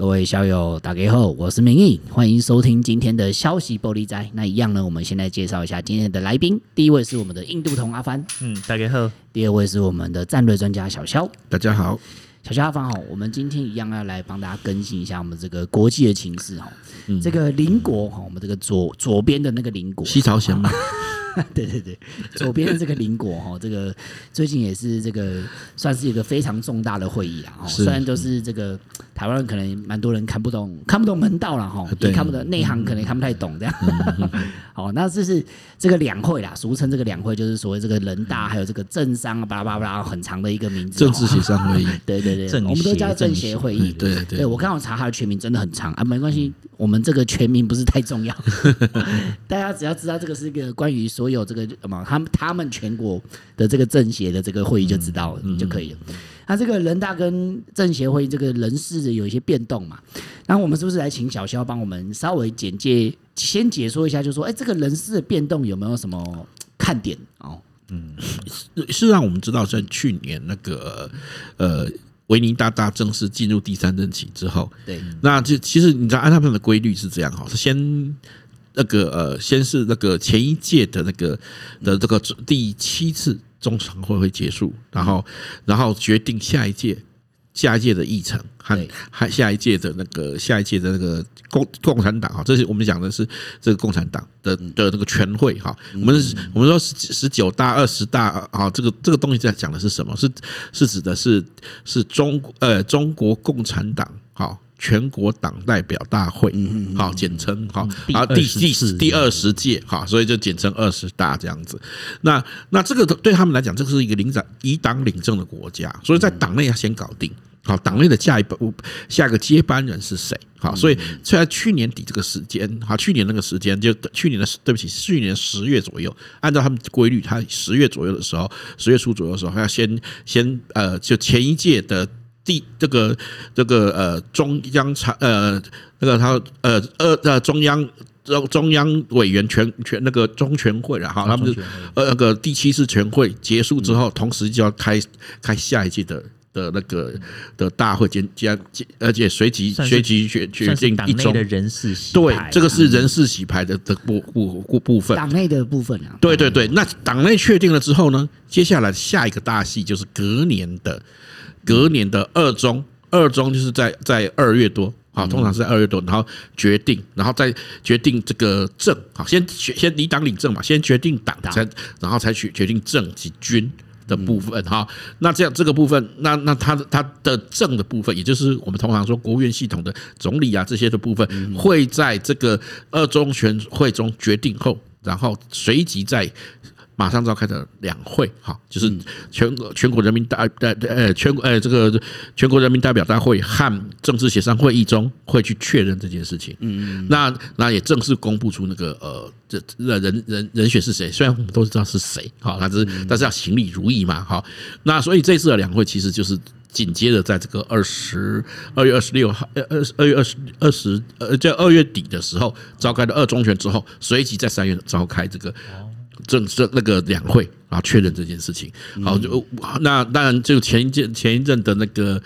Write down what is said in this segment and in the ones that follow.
各位校友大家好，我是明义，欢迎收听今天的消息玻璃斋。那一样呢，我们先来介绍一下今天的来宾。第一位是我们的印度同阿帆，嗯，大家好。第二位是我们的战略专家小肖，大家好。小肖阿帆好，我们今天一样要来帮大家更新一下我们这个国际的情势哈。嗯、这个邻国哈，我们这个左左边的那个邻国，西朝鲜嘛。对对对，左边的这个邻国哈，这个最近也是这个算是一个非常重大的会议啊。虽然都是这个台湾人可能蛮多人看不懂，看不懂门道了哈，也看不懂内行，可能看不太懂这样。好，那这是这个两会啦，俗称这个两会就是所谓这个人大还有这个政商巴拉巴拉很长的一个名字。政治协商会议。对对对，我们都叫政协会议。对对，我刚好查它的全名，真的很长啊，没关系，我们这个全名不是太重要，大家只要知道这个是一个关于。所有这个什么，他们他们全国的这个政协的这个会议就知道了，就可以了。那这个人大跟政协会这个人事有一些变动嘛？那我们是不是来请小肖帮我们稍微简介，先解说一下，就说，哎，这个人事的变动有没有什么看点哦？嗯，是让我们知道，在去年那个呃维尼大大正式进入第三任期之后，对，那就其实你知道按他们的规律是这样哈，是先。那个呃，先是那个前一届的那个的这个第七次中常会会结束，然后然后决定下一届下一届的议程和还下一届的那个下一届的那个共共产党哈，这是我们讲的是这个共产党的的那个全会哈，我们我们说十十九大二十大啊，这个这个东西在讲的是什么？是是指的是是中呃中国共产党哈。全国党代表大会，好，简称好，啊，第第第二十届，哈，所以就简称二十大这样子。那那这个对他们来讲，这是一个领长以党领政的国家，所以在党内要先搞定，好，党内的下一步下一个接班人是谁？好，所以在去年底这个时间，好，去年那个时间就去年的对不起，去年十月左右，按照他们规律，他十月左右的时候，十月初左右的时候，他要先先呃，就前一届的。第这个这个呃中央常呃那个他呃呃呃中央中中央委员全全那个中全会了哈他们就呃那个第七次全会结束之后，同时就要开开下一届的的那个的大会，兼兼而且随即随即决决定一中的人事对这个是人事洗牌的的部部部部分，党内的部分啊，对对对，那党内确定了之后呢，接下来下一个大戏就是隔年的。隔年的二中，二中就是在在二月多，好，通常是在二月多，然后决定，然后再决定这个政，好，先先离党领政嘛，先决定党，才然后才去决定政及军的部分，哈，那这样这个部分，那那他的他的政的部分，也就是我们通常说国务院系统的总理啊这些的部分，会在这个二中全会中决定后，然后随即在。马上召开的两会，哈，就是全国全国人民代代呃全国呃这个全国人民代表大会和政治协商会议中会去确认这件事情。嗯嗯，那那也正式公布出那个呃这人人人人选是谁？虽然我们都知道是谁，好，但是但是要行礼如意嘛，好。那所以这次的两会其实就是紧接着在这个二十二月二十六号呃二二月二十二十呃在二月底的时候召开的二中全之后，随即在三月召开这个。正式那个两会啊，确认这件事情。好，就那当然就前一届前一阵的那个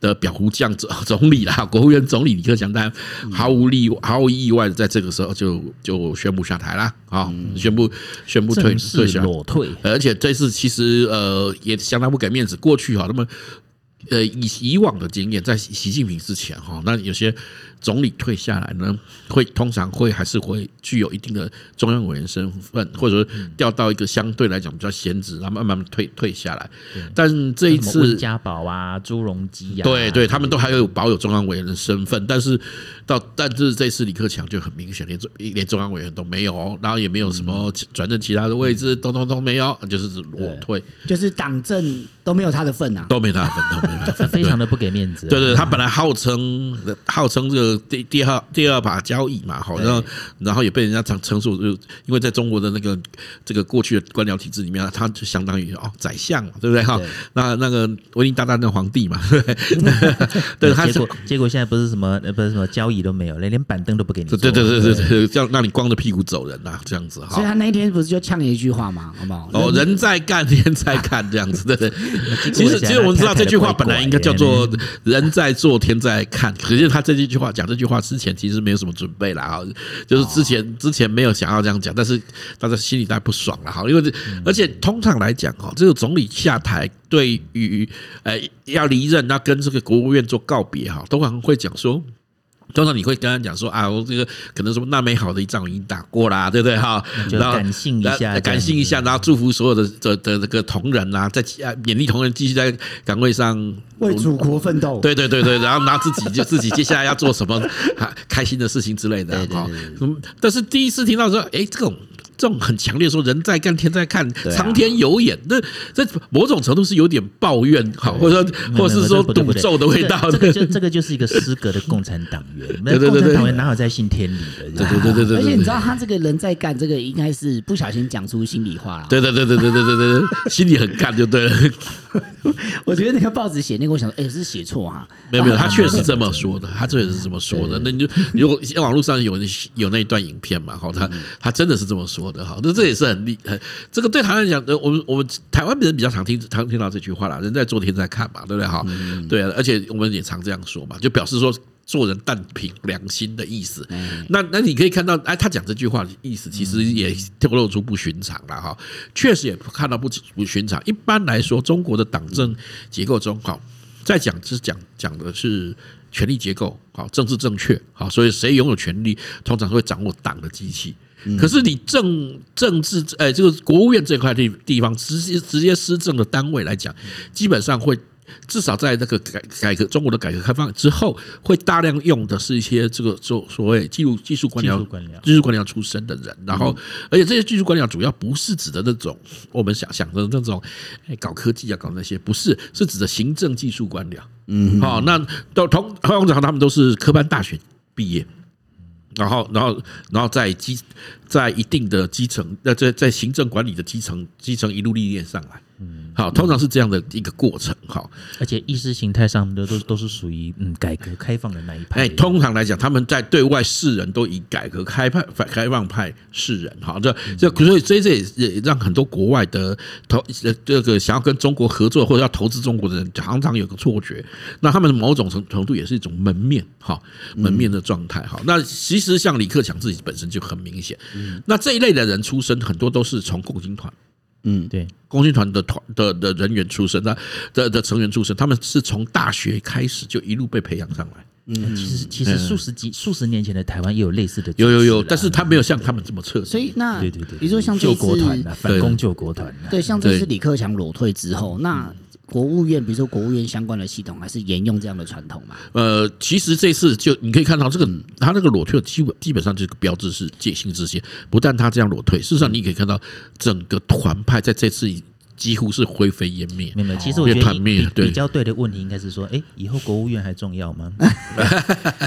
的表糊将总总理啦，国务院总理李克强，当然毫无例毫无意外的在这个时候就就宣布下台了啊，宣布宣布退退下裸退，而且这次其实呃也相当不给面子。过去哈，那么呃以以往的经验，在习近平之前哈，那有些。总理退下来呢，会通常会还是会具有一定的中央委员身份，或者说调到一个相对来讲比较闲职，然后慢慢退退下来。但这一次，温家宝啊，朱镕基啊，对对，他们都还有保有中央委员的身份，但是到但是这次李克强就很明显，连中连中央委员都没有，然后也没有什么转正其他的位置，都都都没有，就是裸退，就是党政都没有他的份啊，都没他的份，非常的不给面子。对对，他本来号称号称这个。第第二第二把交椅嘛，好，然后然后也被人家称称述，就因为在中国的那个这个过去的官僚体制里面，他就相当于哦宰相嘛，对不对哈？那那个维尼大大那皇帝嘛，对，对，他结果结果现在不是什么不是什么交椅都没有，连连板凳都不给你坐，对对对对对，叫让你光着屁股走人呐，这样子哈。所以他那一天不是就呛了一句话嘛，好不好？哦，人在干天在看这样子，对对。其实其实我们知道这句话本来应该叫做“人在做，天在看”，可是他这句话讲这句话之前，其实没有什么准备啦。啊，就是之前之前没有想要这样讲，但是大家心里当然不爽了哈，因为而且通常来讲哈，这个总理下台对于呃要离任，那跟这个国务院做告别哈，都可能会讲说。通常你会跟他讲说啊，我这个可能什么那美好的一仗已经打过啦，对不对哈？然后感性一下，感性一下，然后祝福所有的的的这个同仁啊，在啊勉励同仁继续在岗位上为祖国奋斗。对对对对，然后拿自己就自己接下来要做什么开心的事情之类的哈。但是第一次听到说，哎，这种。这种很强烈说“人在干，天在看，苍天有眼”，那这某种程度是有点抱怨，好，或者说，或者是说赌咒的味道。这个就这个就是一个失格的共产党员。对对对，党员哪有在信天理的？对对对对对。而且你知道，他这个人在干，这个应该是不小心讲出心里话了。对对对对对对对对，心里很干就对了。我觉得那个报纸写那个，我想说，哎，是写错哈？没有没有，他确实这么说的，他确实是这么说的。那你就如果网络上有有那一段影片嘛，好，他他真的是这么说。的好，那这也是很厉害。这个对台湾来讲，我们我们台湾人比较常听常听到这句话啦，人在做天在看嘛，对不对？哈，对啊，而且我们也常这样说嘛，就表示说做人但凭良心的意思。那那你可以看到，哎，他讲这句话的意思，其实也透露出不寻常了哈。确实也看到不不寻常。一般来说，中国的党政结构中，哈，在讲是讲讲的是权力结构，好，政治正确，好，所以谁拥有权力，通常会掌握党的机器。可是你政政治哎，这个国务院这块地地方直接直接施政的单位来讲，基本上会至少在那个改改革中国的改革开放之后，会大量用的是一些这个所所谓技术技术官僚技术官僚出身的人，然后而且这些技术官僚主要不是指的那种我们想想的那种哎搞科技啊搞那些，不是是指的行政技术官僚。嗯，好，那都通通常他们都是科班大学毕业。然后，然后，然后在基，在一定的基层，那在在行政管理的基层，基层一路历练上来。嗯，好，通常是这样的一个过程，哈。而且意识形态上的都都是属于嗯改革开放的那一派。哎，通常来讲，他们在对外示人都以改革开派、开放派示人，哈。这这所以这这也让很多国外的投这个想要跟中国合作或者要投资中国的人，常常有个错觉，那他们某种程程度也是一种门面，哈，门面的状态，哈。那其实像李克强自己本身就很明显，那这一类的人出身很多都是从共青团。嗯，对，共青团的团的的人员出身，那的的成员出身，他们是从大学开始就一路被培养上来。嗯，其实其实数十几数十年前的台湾也有类似的，有有有，但是他没有像他们这么彻底。所以那对对对，比如说像救国团啊反攻救国团，对，像这次李克强裸退之后，那。国务院，比如说国务院相关的系统，还是沿用这样的传统嘛？呃，其实这次就你可以看到，这个他那个裸退，基本基本上这个标志是戒心之先。不但他这样裸退，事实上你可以看到整个团派在这次几乎是灰飞烟灭。没有，其实我觉得比比较对的问题应该是说，哎，以后国务院还重要吗？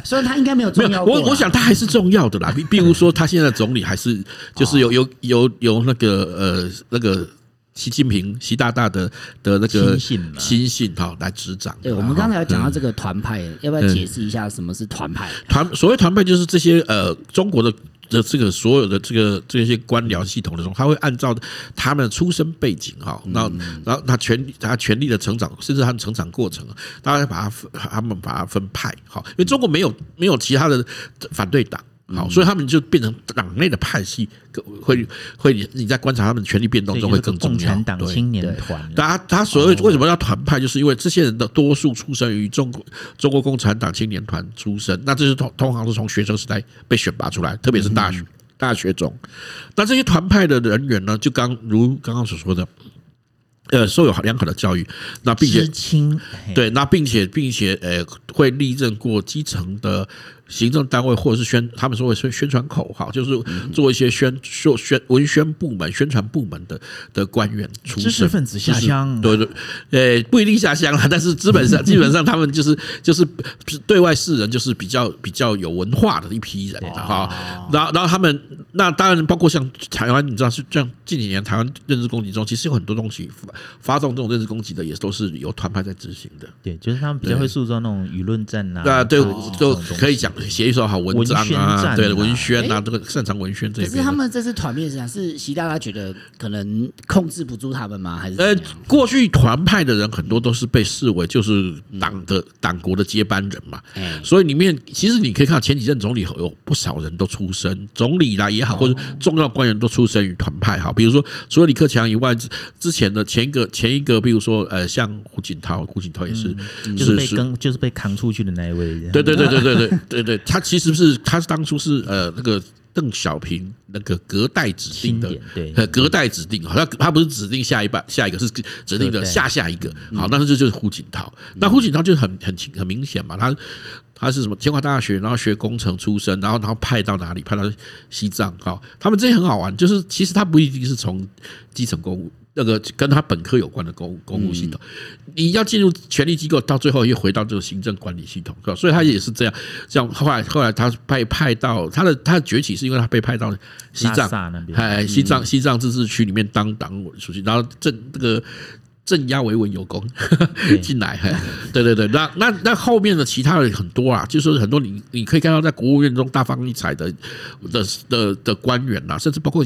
所以他应该没有重要过。我我想他还是重要的啦。比比如说，他现在总理还是就是有有有有那个呃那个。习近平，习大大的的那个亲信亲信哈来执掌。对，我们刚才讲到这个团派，要不要解释一下什么是团派？团所谓团派就是这些呃中国的的这个所有的这个这些官僚系统的时候，他会按照他们的出身背景哈，然后然后他权他权力的成长，甚至他的成长过程，大家把他他们把他分派哈，因为中国没有没有其他的反对党。好，所以他们就变成党内的派系，会会你在观察他们权力变动中会更重要。共产党青年团，他他所谓为什么要团派，就是因为这些人的多数出生于中国中国共产党青年团出身，那这是通通常是从学生时代被选拔出来，特别是大学大学中，那这些团派的人员呢，就刚如刚刚所说的。呃，受有良好的教育，那并且对，那并且并且呃，会历任过基层的行政单位，或者是宣他们说会宣宣传口号，就是做一些宣说宣文宣部门、宣传部门的的官员出身，知识分子下乡，对对，呃，不一定下乡了，但是基本上基本上他们就是就是对外示人，就是比较比较有文化的一批人哈。然后然后他们那当然包括像台湾，你知道是这样，近几年台湾认知攻击中，其实有很多东西发发动这种认知攻击的，也都是由团派在执行的。对，就是他们比较会塑造那种舆论战啊，对，就可以讲写一手好文章啊，对，文宣啊，这个擅长文宣这些。可是他们这次团面上是习大大觉得可能控制不住他们吗？还是呃，过去团派的人很多都是被视为就是党的党国的接班人嘛。所以里面其实你可以看到前几任总理有不少人都出身总理啦也好，或者重要官员都出身于团派。哈，比如说除了李克强以外，之前的前一个前一个，比如说呃，像胡锦涛，胡锦涛也是，就是被跟就是被扛出去的那一位。对对对对对对对对，他其实是他是当初是呃那个邓小平那个隔代指定的，对，隔代指定，好像他不是指定下一半下一个是指定的下下一个。好，但是这就是胡锦涛。那胡锦涛就很很很明显嘛，他。他是什么清华大学，然后学工程出身，然后然后派到哪里？派到西藏。好，他们这些很好玩，就是其实他不一定是从基层公务那个跟他本科有关的公公务系统，你要进入权力机构，到最后又回到这个行政管理系统，是吧？所以他也是这样。这样后来后来他被派到他的他的崛起，是因为他被派到西藏那边，哎，西藏西藏自治区里面当党委书记，然后这这个。镇压维稳有功 进来，对对对，那那那后面的其他的很多啊，就是很多你你可以看到在国务院中大放异彩的的的的官员呐，甚至包括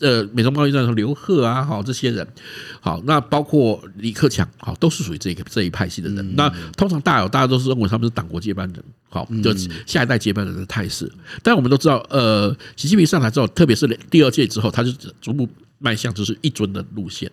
呃美中贸易战的刘鹤啊，好这些人，好那包括李克强，好都是属于这个这一派系的人。那通常大有大家都是认为他们是党国接班人，好就下一代接班人的态势。但我们都知道，呃，习近平上台之后，特别是第二届之后，他就逐步迈向就是一尊的路线。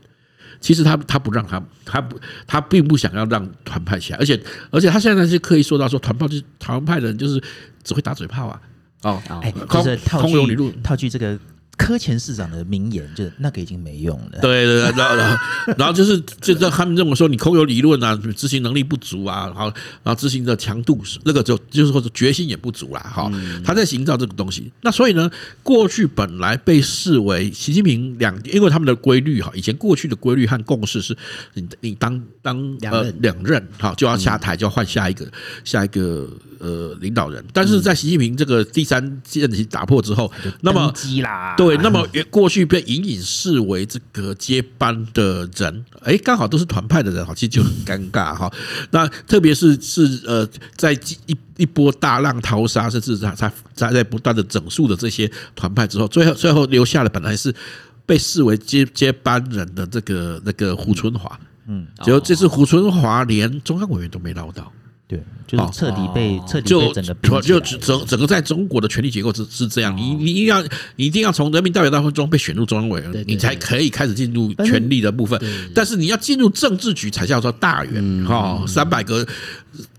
其实他他不让他他不他并不想要让团派起来，而且而且他现在是刻意说到说团派就是台湾派的人就是只会打嘴炮啊，哦，哎，就是套句套句这个。柯前市长的名言就是那个已经没用了。对对对，然后然后然后就是就是他们这么说你空有理论啊，执行能力不足啊，然后然后执行的强度那个就就是说决心也不足啦。哈，他在营造这个东西。那所以呢，过去本来被视为习近平两，因为他们的规律哈，以前过去的规律和共识是你你当当呃两任哈就要下台就要换下一个下一个。呃，领导人，但是在习近平这个第三任期打破之后，那么对，那么过去被隐隐视为这个接班的人，哎，刚好都是团派的人，哈，其实就很尴尬哈。那特别是是呃，在一一波大浪淘沙，甚至在在在不断的整肃的这些团派之后，最后最后留下了本来是被视为接接班人的这个那个胡春华，嗯，结果这次胡春华连中央委员都没捞到。对，就是彻底被彻底被整个就整整个在中国的权力结构是是这样，你你一定要你一定要从人民代表大会中被选入中央委员，你才可以开始进入权力的部分。但是你要进入政治局才叫做大员哈，三百个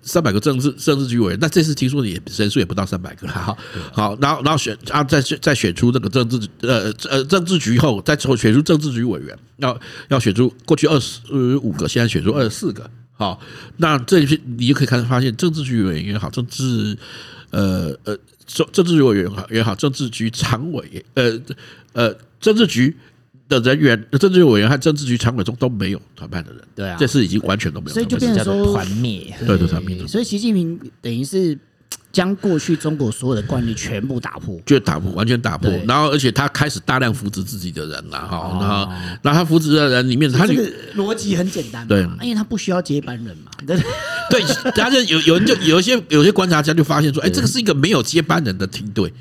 三百个政治政治局委员，那这次听说也人数也不到三百个哈。好，然后然后选啊，再再选出这个政治呃呃政治局后，再从选出政治局委员，要要选出过去二十五个，现在选出二十四个。好，那这批你就可以开始发现，政治局委员也好，政治呃呃政政治局委员也好，政治局常委呃呃政治局的人员，政治局委员和政治局常委中都没有团派的人，对啊，这是已经完全都没有，所以就变成说团灭，对对团灭。所以习近平等于是。将过去中国所有的惯例全部打破，就打破，完全打破。然后，而且他开始大量扶植自己的人了，哈。然后，然后他扶植的人里面，他这个逻辑很简单，对，因为他不需要接班人嘛。对，对，大家就有有人就有一些有些观察家就发现说，哎，这个是一个没有接班人的梯队。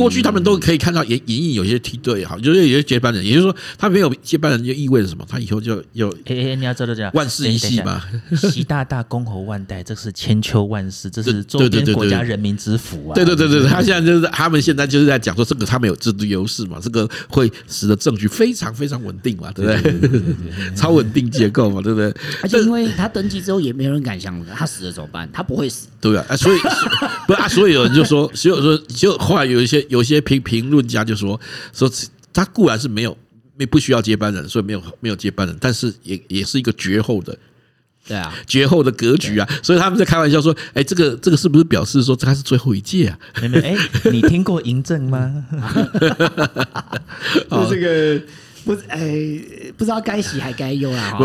过去他们都可以看到隐隐隐有些梯队哈，就是有些接班人，也就是说他没有接班人就意味着什么？他以后就有哎哎，你要知道这样万事一系嘛，习大大公侯万代，这是千秋万世，这是周边国家人民之福啊！对对对对，他现在就是他们现在就是在讲说这个他们有制度优势嘛，这个会使得政局非常非常稳定嘛，对不对？超稳定结构嘛，对不对？而且因为他登基之后也没有人敢想他死了怎么办？他不会死，对啊，所以 不啊，所以有人就说，所以说就后来有一些。有一些评评论家就说说他固然是没有没不需要接班人，所以没有没有接班人，但是也也是一个绝后的，对啊，绝后的格局啊，所以他们在开玩笑说，哎，这个这个是不是表示说他是最后一届啊？哎，你听过嬴政吗？就 这个不是，哎，不知道该喜还该忧啊。不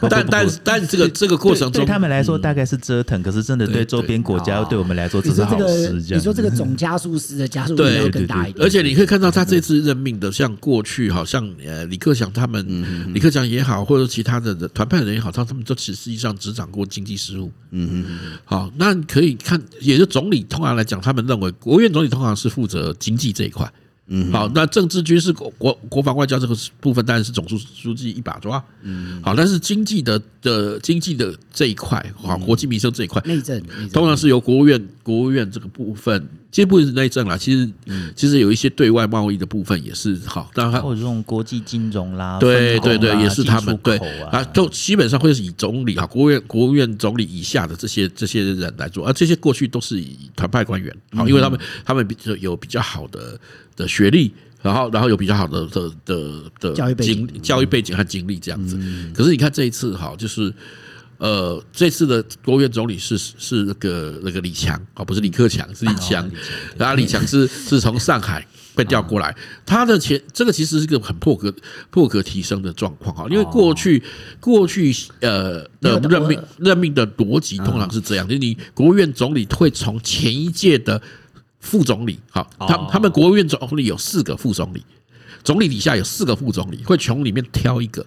不，但但但这个这个过程中，对他们来说大概是折腾，可是真的对周边国家，对我们来说只是好事。你说这个总加速师的加速力要更大一点。而且你可以看到他这次任命的，像过去好像呃李克强他们，李克强也好，或者其他的团派人也好，他他们都实际上执掌过经济事务。嗯嗯，好，那可以看，也就总理通常来讲，他们认为国务院总理通常是负责经济这一块。嗯，好，那政治军事国国国防外交这个部分当然是总书书记一把抓。嗯，好，但是经济的的经济的这一块，好，国计民生这一块，内政。通常是由国务院国务院这个部分，其实不是内政啦，其实其实有一些对外贸易的部分也是好，当然或者这种国际金融啦，对对对，也是他们对啊，都基本上会是以总理啊，国务院国务院总理以下的这些这些人来做，而这些过去都是以团派官员，好，因为他们他们比有比较好的。的学历，然后然后有比较好的的的的教育背景、教育背景和经历这样子。可是你看这一次哈，就是呃，这次的国务院总理是是那个那个李强啊，不是李克强，是李强。然后李强是是从上海被调过来，他的前这个其实是一个很破格破格提升的状况啊，因为过去过去呃的任命任命的逻辑通常是这样，就是你国务院总理会从前一届的。副总理，好，他他们国务院总理有四个副总理，总理底下有四个副总理，会从里面挑一个，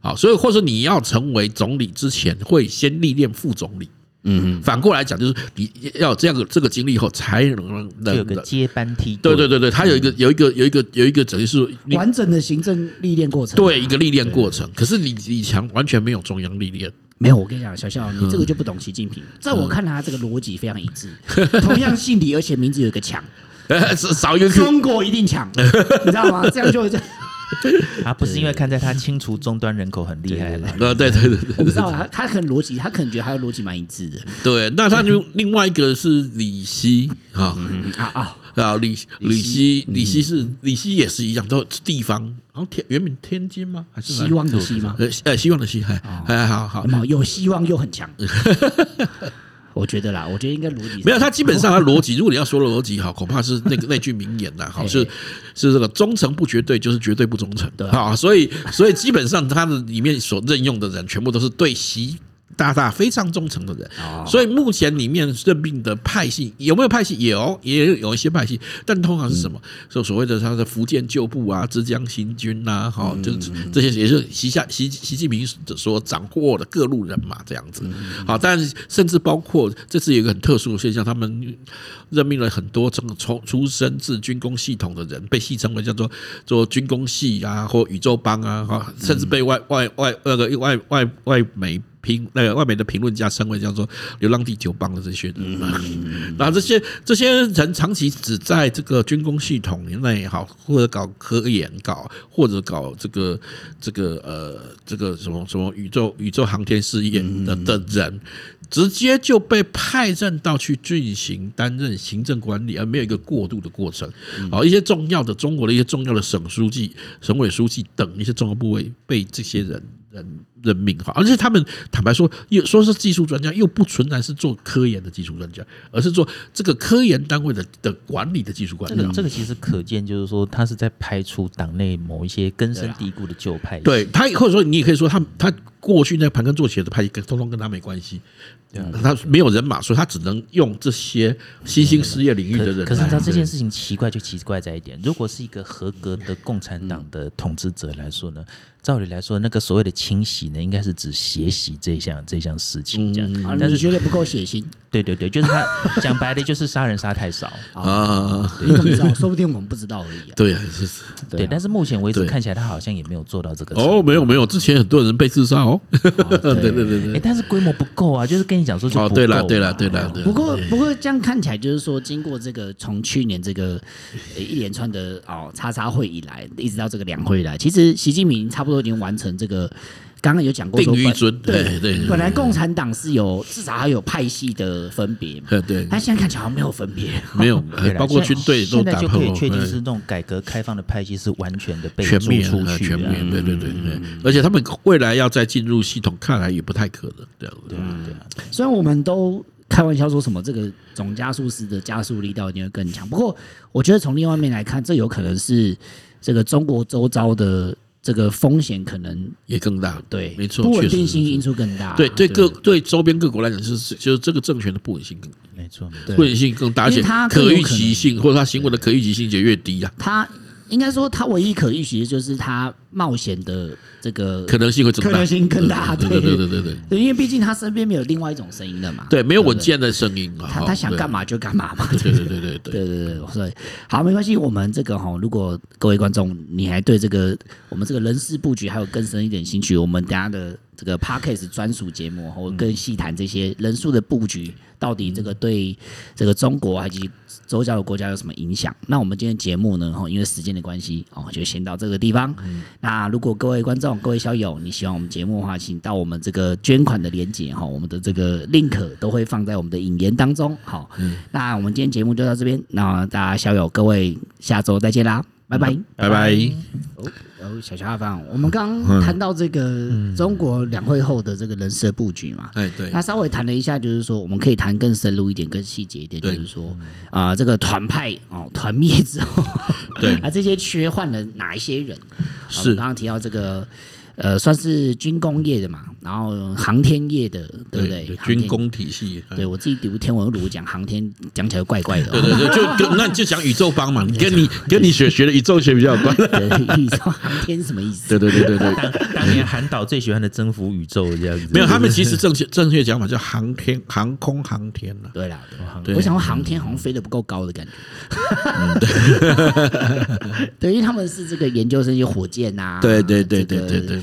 好，所以或者你要成为总理之前，会先历练副总理，嗯，反过来讲就是你要有这样的这个经历以后，才能能有个接班梯，对对对对，他有一个有一个有一个有一个等于是完整的行政历练过程，对一个历练过程，可是李李强完全没有中央历练。没有，我跟你讲，小笑，你这个就不懂习近平。在我看来，他这个逻辑非常一致。同样姓李，而且名字有一个强，少一个中国一定强，你知道吗？这样就这 样。他不是因为看在他清除终端人口很厉害了。呃，对对对，我不知道他他很逻辑，他可能觉得他的逻辑蛮一致的。对，那他就另外一个是李希啊啊啊。啊，李李希，李希是李希也是一样，都地方，然后天原本天津吗？还是希望的希吗？呃呃，希望的希，还还好好，有希望又很强。我觉得啦，我觉得应该逻辑没有，他基本上 他逻辑，如果你要说逻辑好，恐怕是那个 那句名言呐，好是是这个忠诚不绝对，就是绝对不忠诚的啊，所以所以基本上他的里面所任用的人，全部都是对习。大大非常忠诚的人，所以目前里面任命的派系有没有派系？有，也有一些派系，但通常是什么？说所谓的他的福建旧部啊、浙江新军呐，哈，就是这些也是习下习习近平所掌握的各路人马这样子。好，但甚至包括这次有一个很特殊的现象，他们任命了很多从从出身自军工系统的人，被戏称为叫做做军工系啊，或宇宙帮啊，哈，甚至被外外外那个外外外媒。评那个外面的评论家称为叫做“流浪地球帮”的这些人，那这些这些人长期只在这个军工系统内好，或者搞科研，搞或者搞这个这个呃这个什么什么宇宙宇宙航天事业的的人，直接就被派任到去进行担任行政管理，而没有一个过渡的过程。好，一些重要的中国的一些重要的省书记、省委书记等一些重要部位被这些人。任任命哈，而且他们坦白说，又说是技术专家，又不纯然是做科研的技术专家，而是做这个科研单位的的管理的技术管理。这个这个其实可见，就是说他是在排除党内某一些根深蒂固的旧派。对他，或者说你也可以说他他过去那盘根错节的派系，跟通通跟他没关系。对，他没有人马，所以他只能用这些新兴事业领域的人。可是你知道这件事情奇怪就奇怪在一点，如果是一个合格的共产党的统治者来说呢？照理来说，那个所谓的清洗呢，应该是指血洗这项这项事情这样。但是觉得不够血腥。对对对，就是他讲白了，就是杀人杀太少啊。你怎么知道？说不定我们不知道而已。对啊，是。对，但是目前为止看起来，他好像也没有做到这个。哦，没有没有，之前很多人被自杀哦。对对对对。哎，但是规模不够啊，就是跟你讲说就不够。对了对了对了。不过不过这样看起来，就是说经过这个从去年这个一连串的哦叉叉会以来，一直到这个两会以来，其实习近平差不多已经完成这个。刚刚有讲过，定于尊，对对。本来共产党是有至少还有派系的分别嘛，对。但现在看起来好像没有分别，没有，包括军队都打破。现在就可以确定是那种改革开放的派系是完全的被逐出去，全面，对对对对。而且他们未来要再进入系统，看来也不太可能，对对对。虽然我们都开玩笑说什么这个总加速师的加速力道一定会更强，不过我觉得从另外一面来看，这有可能是这个中国周遭的。这个风险可能也更大。对，没错，不稳定性因素更大。对对，各对周边各国来讲，就是就是这个政权的不稳性更没错，不稳性更大，而且可预期性或者他行为的可预期性就越低啊。他应该说，他唯一可预期的就是他冒险的。这个可能性会增大，可能性更大，对对对对。对对，因为毕竟他身边没有另外一种声音了嘛，对，没有稳健的声音他他想干嘛就干嘛嘛，对对对对对。对对对，所以好，没关系，我们这个哈，如果各位观众你还对这个我们这个人事布局还有更深一点兴趣，我们等下的这个 Podcast 专属节目，我更细谈这些人数的布局到底这个对这个中国以及周遭的国家有什么影响？那我们今天节目呢，哈，因为时间的关系，哦，就先到这个地方。那如果各位观众，各位小友，你喜欢我们节目的话，请到我们这个捐款的链接哈，我们的这个 link 都会放在我们的引言当中。好，那我们今天节目就到这边，那大家小友各位下周再见啦，拜拜，拜拜。然后小乔阿芳，我们刚刚谈到这个中国两会后的这个人事布局嘛，哎对，他稍微谈了一下，就是说我们可以谈更深入一点、更细节一点，就是说啊，这个团派哦团灭之后，对 啊这些缺换了哪一些人？是刚刚提到这个。呃，算是军工业的嘛，然后航天业的，对不对？对军工体系。对我自己读天文录讲航天，讲起来怪怪的。对对对，就那你就讲宇宙帮嘛，你 跟你跟你学学的宇宙学比较有关。宇宙航天什么意思？对对对对对。当年韩导最喜欢的征服宇宙这样子。没有，他们其实正确正确讲法叫航天航空航天了。对啦，我想说航天好像飞得不够高的感觉。嗯 对，因为他们是这个研究生有火箭呐。对对对对对对。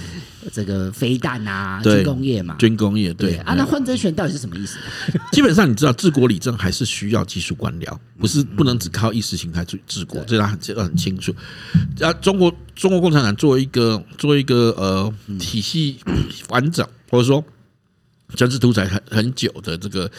这个飞弹啊，军工业嘛，军工业对啊，那换政权到底是什么意思？基本上你知道，治国理政还是需要技术官僚，不是不能只靠意识形态治治国，这他很这很清楚。啊，中国中国共产党作为一个作为一个呃体系完整，或者说专制独裁很很久的这个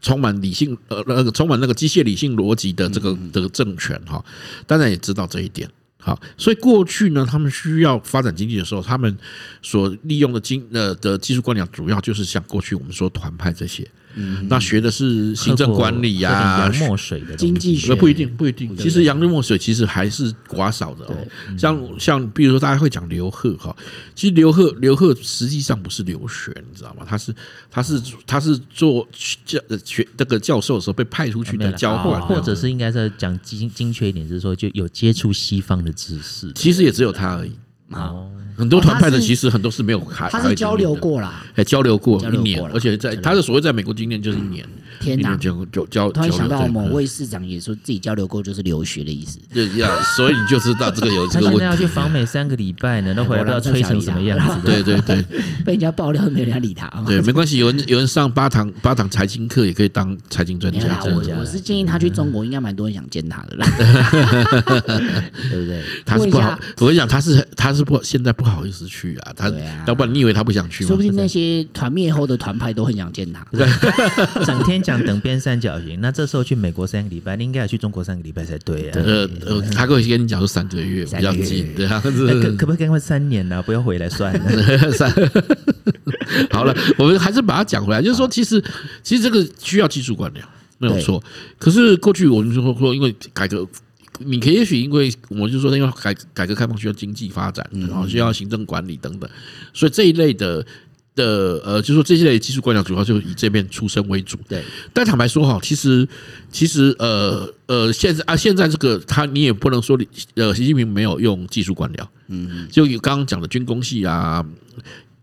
充满理性呃那个充满那个机械理性逻辑的这个这个政权哈，当然也知道这一点。好，所以过去呢，他们需要发展经济的时候，他们所利用的经呃的技术观念，主要就是像过去我们说团派这些。嗯，那学的是行政管理呀、啊，洋墨水的经济学不一定不一定。其实洋墨水其实还是寡少的哦。像像比如说大家会讲刘贺哈，其实刘贺刘贺实际上不是留学，你知道吗？他是他是他是做教学这个教授的时候被派出去的交换，或者是应该是讲精精确一点，就是说就有接触西方的知识。其实也只有他而已。好。很多团派的其实很多是没有开，他是交流过啦，还交流过一年，而且在他的所谓在美国经验就是一年。天哪，就就交。突然想到某位市长也说自己交流过，就是留学的意思。对呀，所以你就知道这个有这个问题。他现在要去访美三个礼拜呢，那回来不知道吹成什么样子。对对对，被人家爆料，没有人家理他。对，没关系，有人有人上八堂八堂财经课，也可以当财经专家。我我是建议他去中国，应该蛮多人想见他的啦，对不对？他是不好，我跟你讲，他是他是不现在不好意思去啊。他要不然你以为他不想去吗？说不定那些团灭后的团派都很想见他。整天讲等边三角形，那这时候去美国三个礼拜，你应该要去中国三个礼拜才对啊。呃呃，他可以跟你讲说三个月比较近，对啊。可可不可以跟三年呢？不要回来算了。三。好了，我们还是把它讲回来，就是说，其实其实这个需要技术官僚，没有错。可是过去我们就说说，因为改革。你可以也许因为我就说，因为改改革开放需要经济发展，然后需要行政管理等等，所以这一类的的呃，就是说这些类技术官僚主要就以这边出身为主。对，但坦白说哈，其实其实呃呃，现在啊现在这个他你也不能说呃，习近平没有用技术官僚，嗯，就有刚刚讲的军工系啊。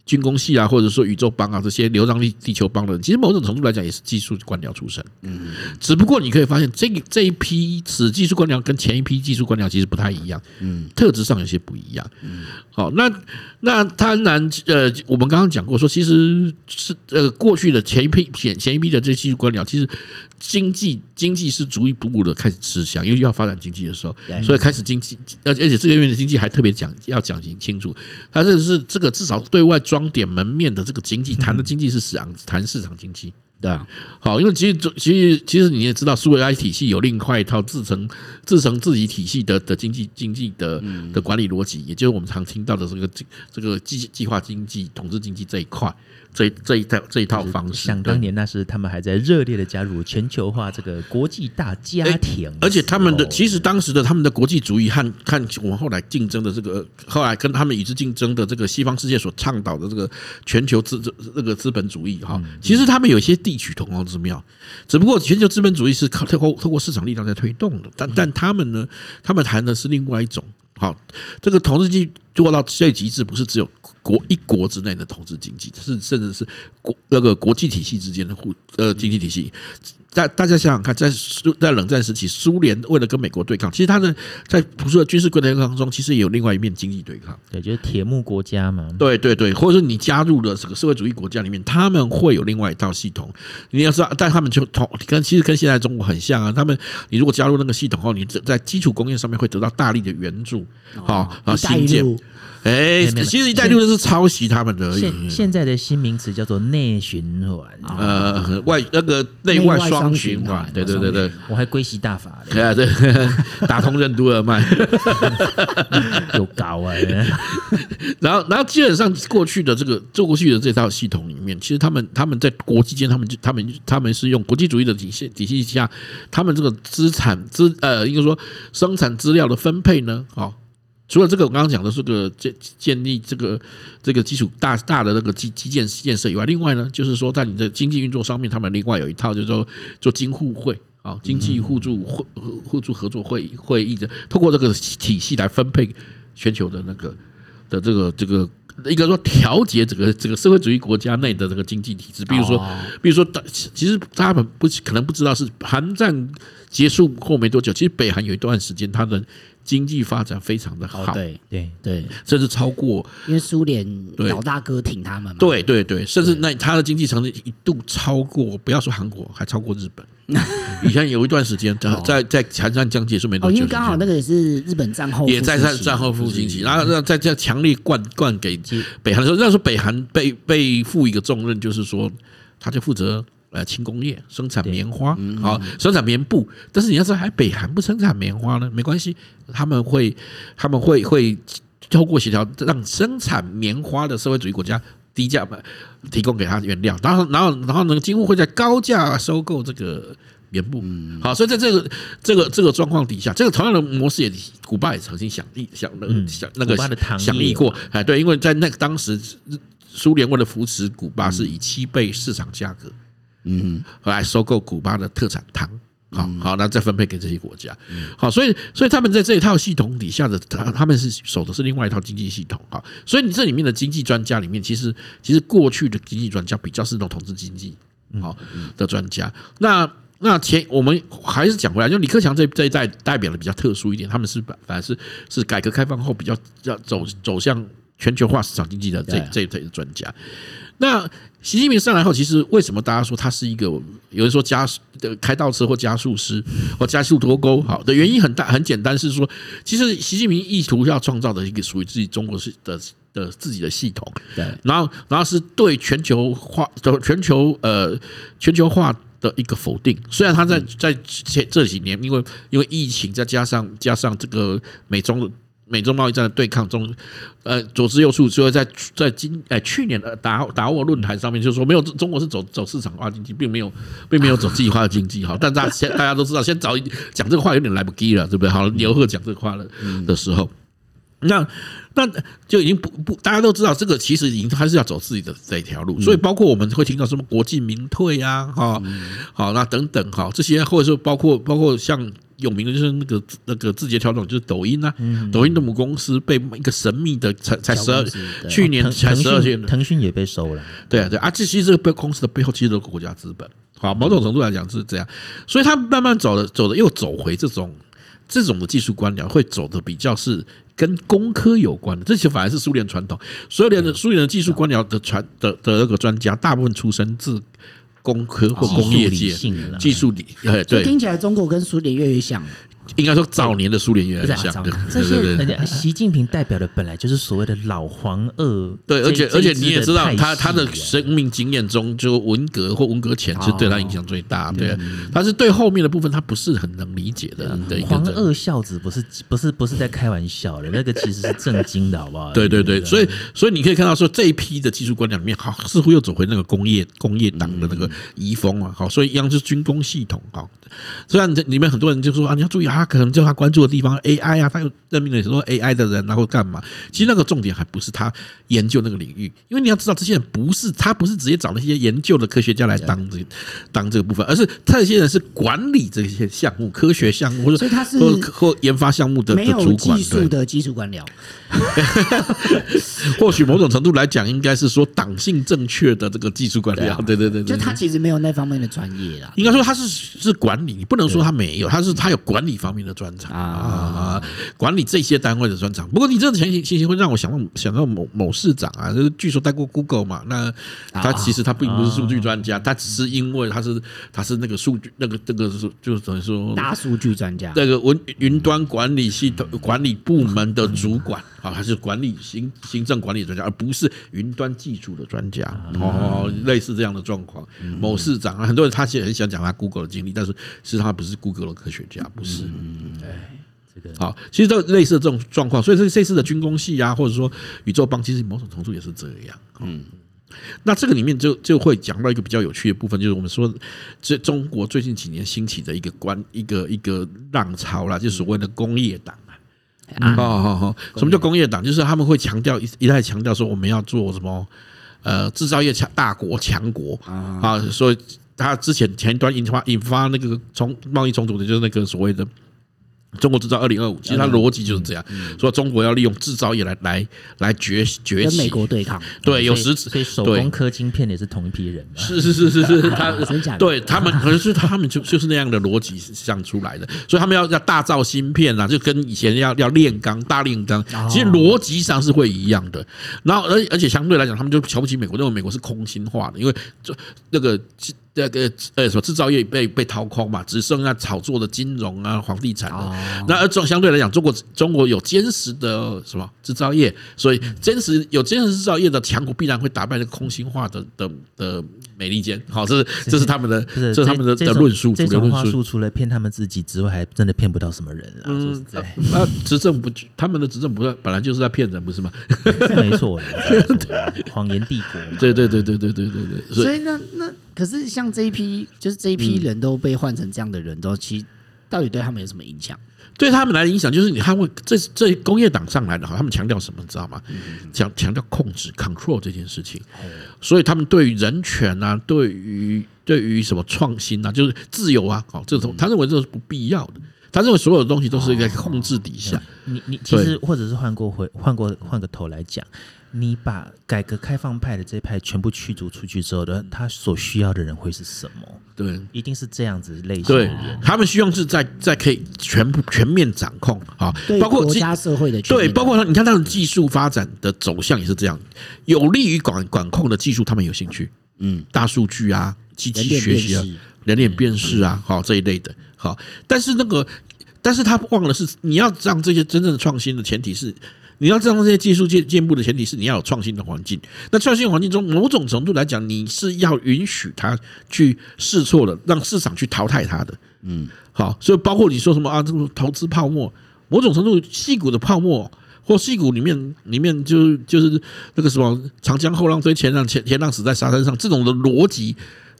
军工系啊，或者说宇宙帮啊，这些流浪地地球帮的人，其实某种程度来讲也是技术官僚出身。嗯，只不过你可以发现，这这一批此技术官僚跟前一批技术官僚其实不太一样。嗯，特质上有些不一样。嗯，好，那那当然，呃，我们刚刚讲过说，其实是呃过去的前一批前前一批的这些技术官僚，其实。经济经济是逐一步步的开始吃香，因为要发展经济的时候，所以开始经济，而且而且这个月的经济还特别讲要讲清清楚，它这是这个至少对外装点门面的这个经济谈的经济是市场谈市场经济。对啊，好，因为其实其实其实你也知道，苏维埃体系有另外一套自成自成自己体系的的经济经济的的管理逻辑，也就是我们常听到的这个这个计计划经济、统治经济这一块。这这一套这一套方式，想当年那是他们还在热烈的加入全球化这个国际大家庭，而且他们的其实当时的他们的国际主义和看我们后来竞争的这个后来跟他们与之竞争的这个西方世界所倡导的这个全球资这这个资本主义哈，其实他们有些地区同工之妙，只不过全球资本主义是靠透过透过市场力量在推动的，但但他们呢，他们谈的是另外一种。好，这个统治经济做到最极致，不是只有国一国之内的统治经济，是甚至是国那个国际体系之间的互呃经济体系。大大家想想看，在苏在冷战时期，苏联为了跟美国对抗，其实他呢在不是军事对抗当中，其实也有另外一面经济对抗。对，就是铁幕国家嘛。对对对，或者说你加入了这个社会主义国家里面，他们会有另外一套系统。你要知道，但他们就同跟其实跟现在中国很像啊。他们你如果加入那个系统后，你在基础工业上面会得到大力的援助，好啊，新建。哎，其实“一带一路”是抄袭他们的。现现在的新名词叫做内循环，呃，外那个内外双循环。对对对对，我还归习大法嘞。对啊，对，打通任督二脉，有搞啊。然后，然后基本上过去的这个做过去的这套系统里面，其实他们他们在国际间，他们就他们他们是用国际主义的体系体系下，他们这个资产资呃，应该说生产资料的分配呢，好。除了这个，我刚刚讲的这个建建立这个这个基础大大的那个基基建建设以外，另外呢，就是说在你的经济运作上面，他们另外有一套，就是说做经互会啊，经济互助会互助合作会会议的，通过这个体系来分配全球的那个的这个这个应该说调节整个这个社会主义国家内的这个经济体制。比如说，比如说，其实他们不可能不知道，是韩战结束后没多久，其实北韩有一段时间，他的。经济发展非常的好，对对。对，甚至超过，因为苏联老大哥挺他们嘛，对对对，甚至那他的经济成绩一度超过，不要说韩国，还超过日本。以前有一段时间，在在韩战将结束没多久，因为刚好那个也是日本战后，也在战战后复兴期，然后让在这样强力灌灌给北韩的时候，那时候北韩被被赋一个重任，就是说他就负责。呃，轻工业生产棉花，好生产棉布，但是你要知道，还北韩不生产棉花呢，没关系，他们会他们会会透过协调，让生产棉花的社会主义国家低价提供给他原料，然后然后然后呢，几乎会在高价收购这个棉布，好，所以在这个这个这个状况底下，这个同样的模式也，古巴也曾经想立想那个想那个想立过，哎，对，因为在那个当时苏联为了扶持古巴，是以七倍市场价格。嗯，后来收购古巴的特产糖，好好，那再分配给这些国家，好，所以所以他们在这一套系统底下的，他他们是守的是另外一套经济系统啊，所以你这里面的经济专家里面，其实其实过去的经济专家比较是那种统治经济好的专家，那那前我们还是讲回来，就李克强这这一代代表的比较特殊一点，他们是反反而是是改革开放后比较要走走向全球化市场经济的这这一类的专家，那。习近平上来后，其实为什么大家说他是一个有人说加速的开倒车或加速师或加速脱钩？好的原因很大很简单，是说其实习近平意图要创造的一个属于自己中国式的的自己的系统，对，然后然后是对全球化的全球呃全球化的一个否定。虽然他在在前这几年，因为因为疫情再加上加上这个美中的。美中贸易战的对抗中，呃，左支右絀，所以在在今哎去年的达达沃论坛上面，就是说没有中国是走走市场化经济，并没有并没有走计划经济哈。但大家先大家都知道，先早一讲这个话有点来不及了，对不对？好，刘鹤讲这个话了的时候，那那就已经不不大家都知道，这个其实已经还是要走自己的这一条路。所以包括我们会听到什么国进民退呀，哈，好那等等哈，这些或者说包括包括像。有名的就是那个那个字节跳动，就是抖音啊，抖音的母公司被一个神秘的才才十二，去年才十二天，腾讯也被收了。对啊，对啊，这其实这个公司的背后其实都是国家资本，好，某种程度来讲是这样，所以他慢慢走的走的又走回这种这种的技术官僚，会走的比较是跟工科有关的，这些反而是苏联传统，苏联的苏联的技术官僚的传的的那个专家，大部分出身自。工科或工业界，技术理，哎，对，听起来中国跟苏联越来越像。应该说早年的苏联越来越像。对这些人家习近平代表的本来就是所谓的老黄二。对，而且而且你也知道，他他的生命经验中，就文革或文革前是对他影响最大。对，他是对后面的部分他不是很能理解的。黄二孝子不是不是不是在开玩笑的，那个其实是正经的，好不好？对对对，所以所以你可以看到说这一批的技术官僚里面，好似乎又走回那个工业工业党的那个遗风啊。好，所以一样是军工系统。好，虽然这里面很多人就说啊，你要注意啊，可能就他关注的地方 AI 啊，他又任命了很多 AI 的人，然后干嘛？其实那个重点还不是他研究那个领域，因为你要知道，这些人不是他不是直接找那些研究的科学家来当这当这个部分，而是他这些人是管理这些项目、科学项目或者或或研发项目的的主管，技术的技术官僚。或许某种程度来讲，应该是说党性正确的这个技术官僚。对对对，就他其实没有那方面的专业啦。应该说他是是管理，你不能说他没有，他是他有管理方面的专长啊，管理这些单位的专长。不过你这种情形情形会让我想到想到某某市长啊，就是据说带过 Google 嘛，那他其实他并不是数据专家，他只是因为他是他是那个数据那个这个是就等于说大数据专家，这个云云端管理系统管理部门的主管。啊，还是管理行行政管理专家，而不是云端技术的专家哦，类似这样的状况。某市长啊，很多人他其实很想讲他 Google 的经历，但是其实他不是 Google 的科学家，不是。嗯，哎，这个好，其实这类似的这种状况。所以这这次的军工系啊，或者说宇宙帮，其实某种程度也是这样。嗯，那这个里面就就会讲到一个比较有趣的部分，就是我们说这中国最近几年兴起的一个关一个一个浪潮啦，就所谓的工业党。啊，好好好，什么叫工业党？就是他们会强调一一再强调说我们要做什么，呃，制造业强大国强国啊，所以他之前前端引发引发那个从贸易冲突的，就是那个所谓的。中国制造二零二五，其实它逻辑就是这样，说中国要利用制造业来来来崛崛起，跟美国对抗。对，有实质，所以手工科晶片也是同一批人。是是是是是，他对他们可能是他们就就是那样的逻辑想出来的，所以他们要要大造芯片啊，就跟以前要要炼钢大炼钢，其实逻辑上是会一样的。然后而而且相对来讲，他们就瞧不起美国，认为美国是空心化的，因为就那个。这个呃，什么制造业被被掏空嘛，只剩下炒作的金融啊、房地产的。那而中相对来讲，中国中国有坚实的什么制造业，所以坚实有坚实制造业的强国必然会打败那个空心化的的的美利坚。好，这是这是他们的，这是他们的的论述。这种话术除了骗他们自己之外，还真的骗不到什么人啊。嗯，那执政不，他们的执政不是本来就是在骗人，不是吗？没错，谎言帝国。对对对对对对对对。所以那那。可是像这一批，就是这一批人都被换成这样的人，都其实到底对他们有什么影响？对他们来的影响就是，你他会这这工业党上来的哈，他们强调什么，你知道吗？强强调控制 （control） 这件事情。所以他们对于人权啊，对于对于什么创新啊，就是自由啊，哦，这种他认为这是不必要的。他认为所有的东西都是在控制底下。你你其实或者是换过回换过换个头来讲。你把改革开放派的这一派全部驱逐出去之后的，他所需要的人会是什么？对，一定是这样子类型的人。对，他们希望是在在可以全部全面掌控啊，包括国家社会的对，包括你看他的技术发展的走向也是这样，有利于管管控的技术，他们有兴趣。嗯，大数据啊，机器学习啊，人脸辨识啊，好这一类的。好，但是那个，但是他忘了是你要让这些真正的创新的前提是。你要知道这些技术进进步的前提是你要有创新的环境。那创新环境中，某种程度来讲，你是要允许它去试错的，让市场去淘汰它的。嗯，好，所以包括你说什么啊，这种投资泡沫，某种程度，细股的泡沫或戏骨里面里面就就是那个什么长江后浪推前浪，前前浪死在沙滩上，这种的逻辑。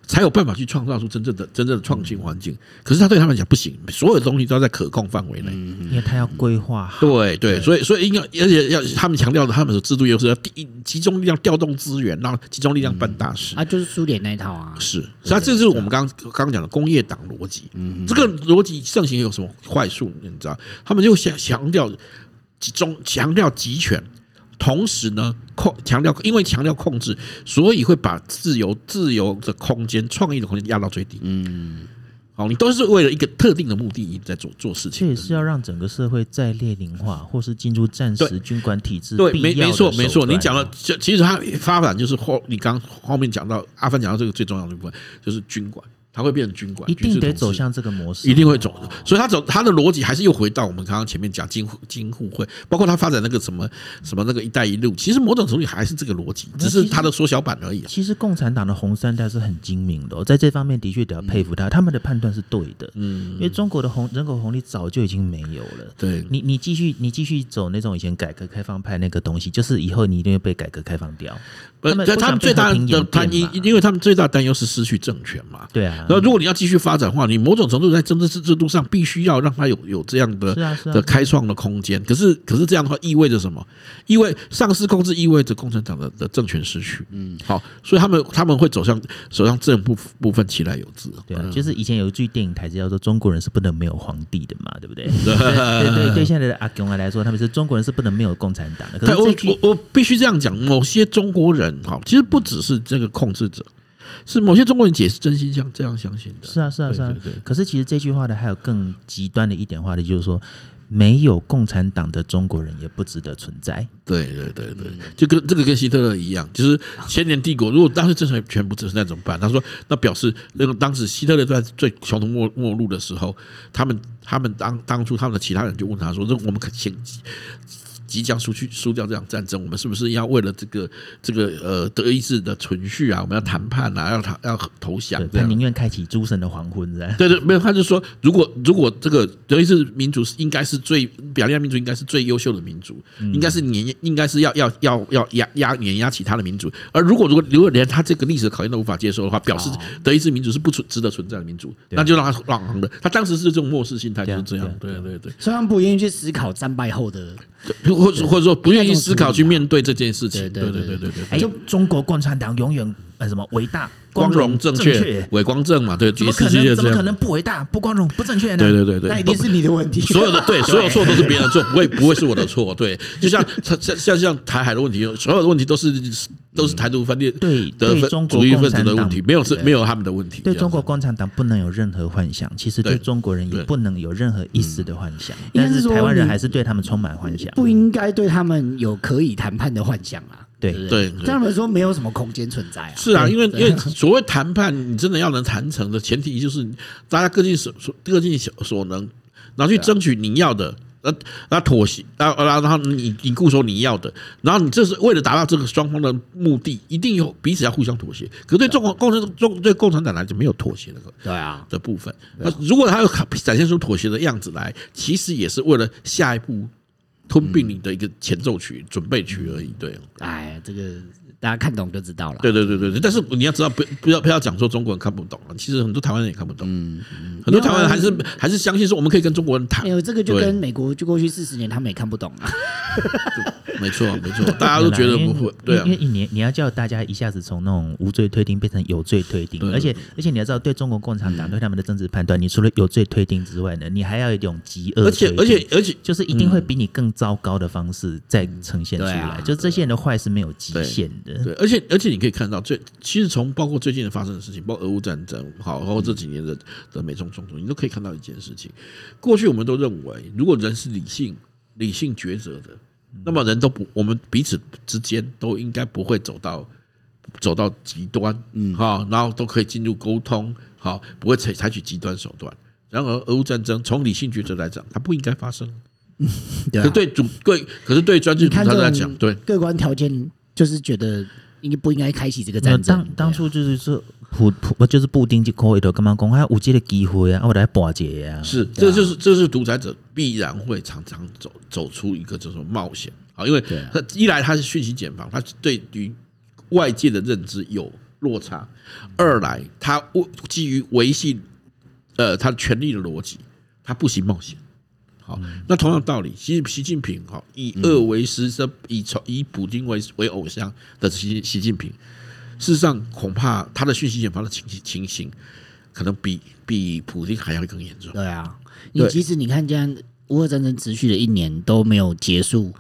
才有办法去创造出真正的真正的创新环境。可是他对他们讲不行，所有的东西都要在可控范围内，因为他要规划。对对，所以所以应该而且要他们强调的，他们的制度又是要第集中力量调动资源，然后集中力量办大事。啊，就是苏联那一套啊。是，所以这就是我们刚刚讲的工业党逻辑。嗯，这个逻辑盛行有什么坏处？你知道，他们就想强调集中，强调集权。同时呢，控强调，因为强调控制，所以会把自由、自由的空间、创意的空间压到最低。嗯，好，你都是为了一个特定的目的在做做事情。这也是要让整个社会再列宁化，或是进入战时军管体制。对，没没错没错。你讲了，其实它发展就是后，你刚后面讲到阿芬讲到这个最重要的部分，就是军管。他会变成军管，一定得走向这个模式，一定会走。所以他走他的逻辑还是又回到我们刚刚前面讲金金沪会，包括他发展那个什么什么那个“一带一路”，其实某种程度还是这个逻辑，只是他的缩小版而已。其实共产党的红三代是很精明的，在这方面的确得要佩服他，他们的判断是对的。嗯，因为中国的红人口红利早就已经没有了。对，你你继续你继续走那种以前改革开放派那个东西，就是以后你一定会被改革开放掉。他们他们最大的担忧，因为他们最大担忧是失去政权嘛。对啊。那如果你要继续发展的话，你某种程度在政治制制度上必须要让它有有这样的的开创的空间。可是可是这样的话意味着什么？意味丧失控制，意味着共产党的的政权失去。嗯，好，所以他们他们会走向走向这部部分其来有之。对啊，就是以前有一句电影台词叫做“中国人是不能没有皇帝的嘛”，对不对？对对对，对现在的阿公来说，他们是中国人是不能没有共产党的。可是我我我必须这样讲，某些中国人哈，其实不只是这个控制者。是某些中国人也是真心像这样相信的。是啊，是啊，是啊。可是其实这句话呢，还有更极端的一点话的，就是说，没有共产党的中国人也不值得存在。对对对对，就跟这个跟希特勒一样，就是千年帝国，如果当时政权全部存在怎么办？他说，那表示那个当时希特勒在最穷途末末路的时候，他们他们当当初他们的其他人就问他说：“那我们可先。”即将输去输掉这场战争，我们是不是要为了这个这个呃德意志的存续啊，我们要谈判啊，要要投降？他宁愿开启诸神的黄昏，对对，没有，他就说，如果如果这个德意志民族是应该是最表利亚民族应该是最优秀的民族，应该是碾应该是要要要要压压碾压其他的民族，而如果如果如果连他这个历史考验都无法接受的话，表示德意志民族是不存值得存在的民族，那就让他让行的。他当时是这种漠视心态，就是这样。对对对，所以他们不愿意去思考战败后的。或者或者说不愿意思考去面对这件事情，对对对对对哎。就中国共产党永远呃什么伟大、光荣、正确、伟光正嘛，对，怎么可能怎么可能不伟大、不光荣、不正确呢？对对对对，那一定是你的问题。所有的对，所有错都是别人的错，不会不会是我的错。对，就像像像像台海的问题，所有的问题都是都是台独分裂对的主义分子的问题，没有是没有他们的问题。对中国共产党不能有任何幻想，其实对中国人也不能有任何一丝的幻想。但是台湾人还是对他们充满幻想，不应该对他们有可以谈判的幻想啊。对对，对他们说没有什么空间存在啊。是啊，因为因为所谓谈判，你真的要能谈成的前提就是大家各尽所所各尽所所能，然后去争取你要的，呃，那妥协，然后然后你你固守你要的，然后你这是为了达到这个双方的目的，一定有彼此要互相妥协。可是对中国共产中对共产党来讲没有妥协的对啊的部分。那如果他有展现出妥协的样子来，其实也是为了下一步。吞并你的一个前奏曲、准备曲而已，对。哎，这个大家看懂就知道了。对对对对对，但是你要知道，不不要不要讲说中国人看不懂了，其实很多台湾人也看不懂。嗯，很多台湾人还是还是相信说我们可以跟中国人谈。没有这个就跟美国就过去四十年他们也看不懂啊。没错，没错，大家都觉得不会，对啊，因为你你要叫大家一下子从那种无罪推定变成有罪推定，而且而且你要知道，对中国共产党对他们的政治判断，你除了有罪推定之外呢，你还要有一种极恶，而且而且而且就是一定会比你更糟糕的方式再呈现出来，就这些人的坏是没有极限的，对，而且而且你可以看到，最其实从包括最近的发生的事情，包括俄乌战争，好，包括这几年的的美中冲突，你都可以看到一件事情，过去我们都认为，如果人是理性理性抉择的。那么人都不，我们彼此之间都应该不会走到走到极端，嗯，好，然后都可以进入沟通，好，不会采采取极端手段。然而，俄乌战争从理性抉择来讲，它不应该发生。对，对主对，可是对专制主他来讲，对客观条件就是觉得应该不应该开启这个战争。当当初就是说。普普就是布丁就可以的，干嘛讲还有这个机会啊？我来巴结啊！是，这就是这是独裁者必然会常常走走出一个这种冒险啊，因为他一来他是讯息茧房，他对于外界的认知有落差；二来他基于维系呃他权力的逻辑，他不惜冒险。好，那同样道理，习习近平哈以恶为师生，以从以普京为为偶像的习习近平。事实上，恐怕他的讯息研发的情情形，可能比比普京还要更严重。对啊，你其实你看，这样乌俄战争持续了一年都没有结束，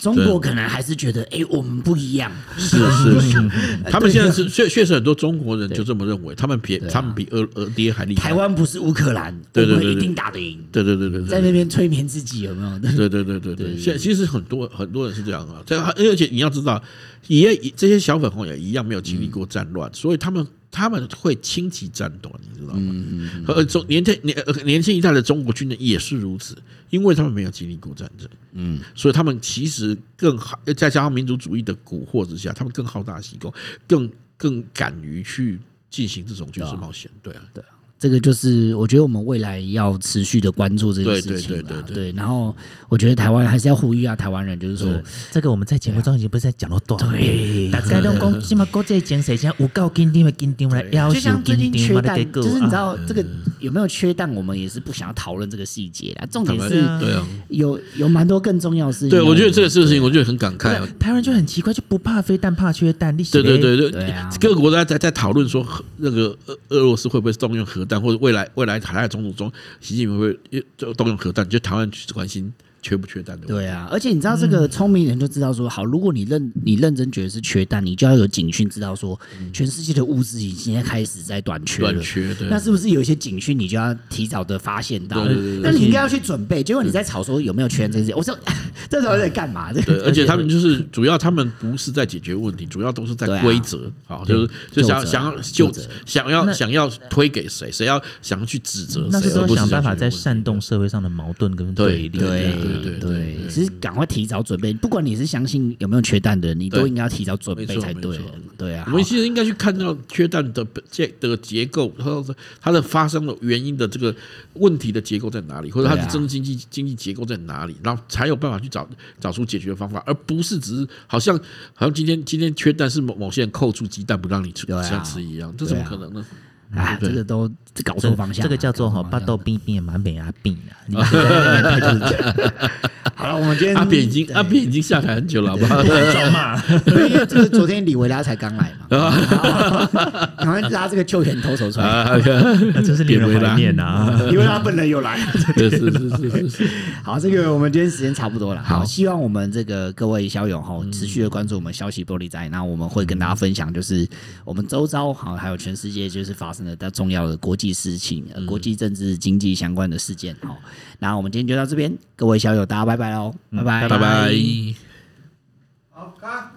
中国可能还是觉得，哎，我们不一样。是是是，他们现在是确确实很多中国人就这么认为，他们比他们比俄俄爹还厉害。台湾不是乌克兰，对对对，一定打得赢。对对对对，在那边催眠自己有没有？对对对对对，现在其实很多很多人是这样啊，这而且你要知道。也这些小粉红也一样没有经历过战乱，所以他们他们会轻骑战斗，你知道吗？呃，中年轻年年轻一代的中国军人也是如此，因为他们没有经历过战争，嗯，所以他们其实更好，再加上民族主义的蛊惑之下，他们更好大喜功，更更敢于去进行这种军事冒险，对啊，对啊。这个就是我觉得我们未来要持续的关注这件事情嘛，对。然后我觉得台湾还是要呼吁啊，台湾人就是说，这个我们在节目中已经不是在讲了多少遍，大家都讲什么国际精神，像有够坚定的坚定来要求坚定嘛的就是你知道这个有没有缺蛋，我们也是不想要讨论这个细节啦。重点是，对啊，有有蛮多更重要的事情。对，我觉得这个事情，我觉得很感慨。台湾就很奇怪，就不怕飞弹，怕缺蛋。对对对对，各个国家在在讨论说，那个俄俄罗斯会不会动用核？但或者未来未来台海总统中，习近平会动用核弹，就台湾只关心。缺不缺蛋的？对啊，而且你知道这个聪明人就知道说，好，如果你认你认真觉得是缺蛋，你就要有警讯，知道说全世界的物资已经开始在短缺了。短缺，对。那是不是有一些警讯，你就要提早的发现到？那你应该要去准备。结果你在吵说有没有缺这些？我说 这时候在干嘛？对，而且他们就是主要，他们不是在解决问题，主要都是在规则。好，就是就想想要就想要想要推给谁，谁要想要去指责谁，那时候想办法在煽动社会上的矛盾跟对立。对对对，其实赶快提早准备。不管你是相信有没有缺蛋的，你都应该要提早准备才对。对啊，我们其实应该去看到缺蛋的结的结构，它它的发生的原因的这个问题的结构在哪里，或者它的真经济经济结构在哪里，然后才有办法去找找出解决的方法，而不是只是好像好像今天今天缺蛋是某某些人扣住鸡蛋不让你吃像吃一样，这怎么可能呢？啊，这个都搞错方向。这个叫做哈巴豆冰冰满北阿病啊！好了，我们今天阿扁已经阿扁已经下台很久了，好不好？装嘛，因为这个昨天李维拉才刚来嘛，赶快拉这个救援投手出来，真是令人怀念啊！李维拉本人又来，是是是是是。好，这个我们今天时间差不多了，好，希望我们这个各位小友哈，持续的关注我们消息玻璃仔，那我们会跟大家分享，就是我们周遭好还有全世界就是发生重要的国际事情、国际政治、经济相关的事件。好，那我们今天就到这边，各位小友，大家拜拜喽，拜拜，拜拜。好，看。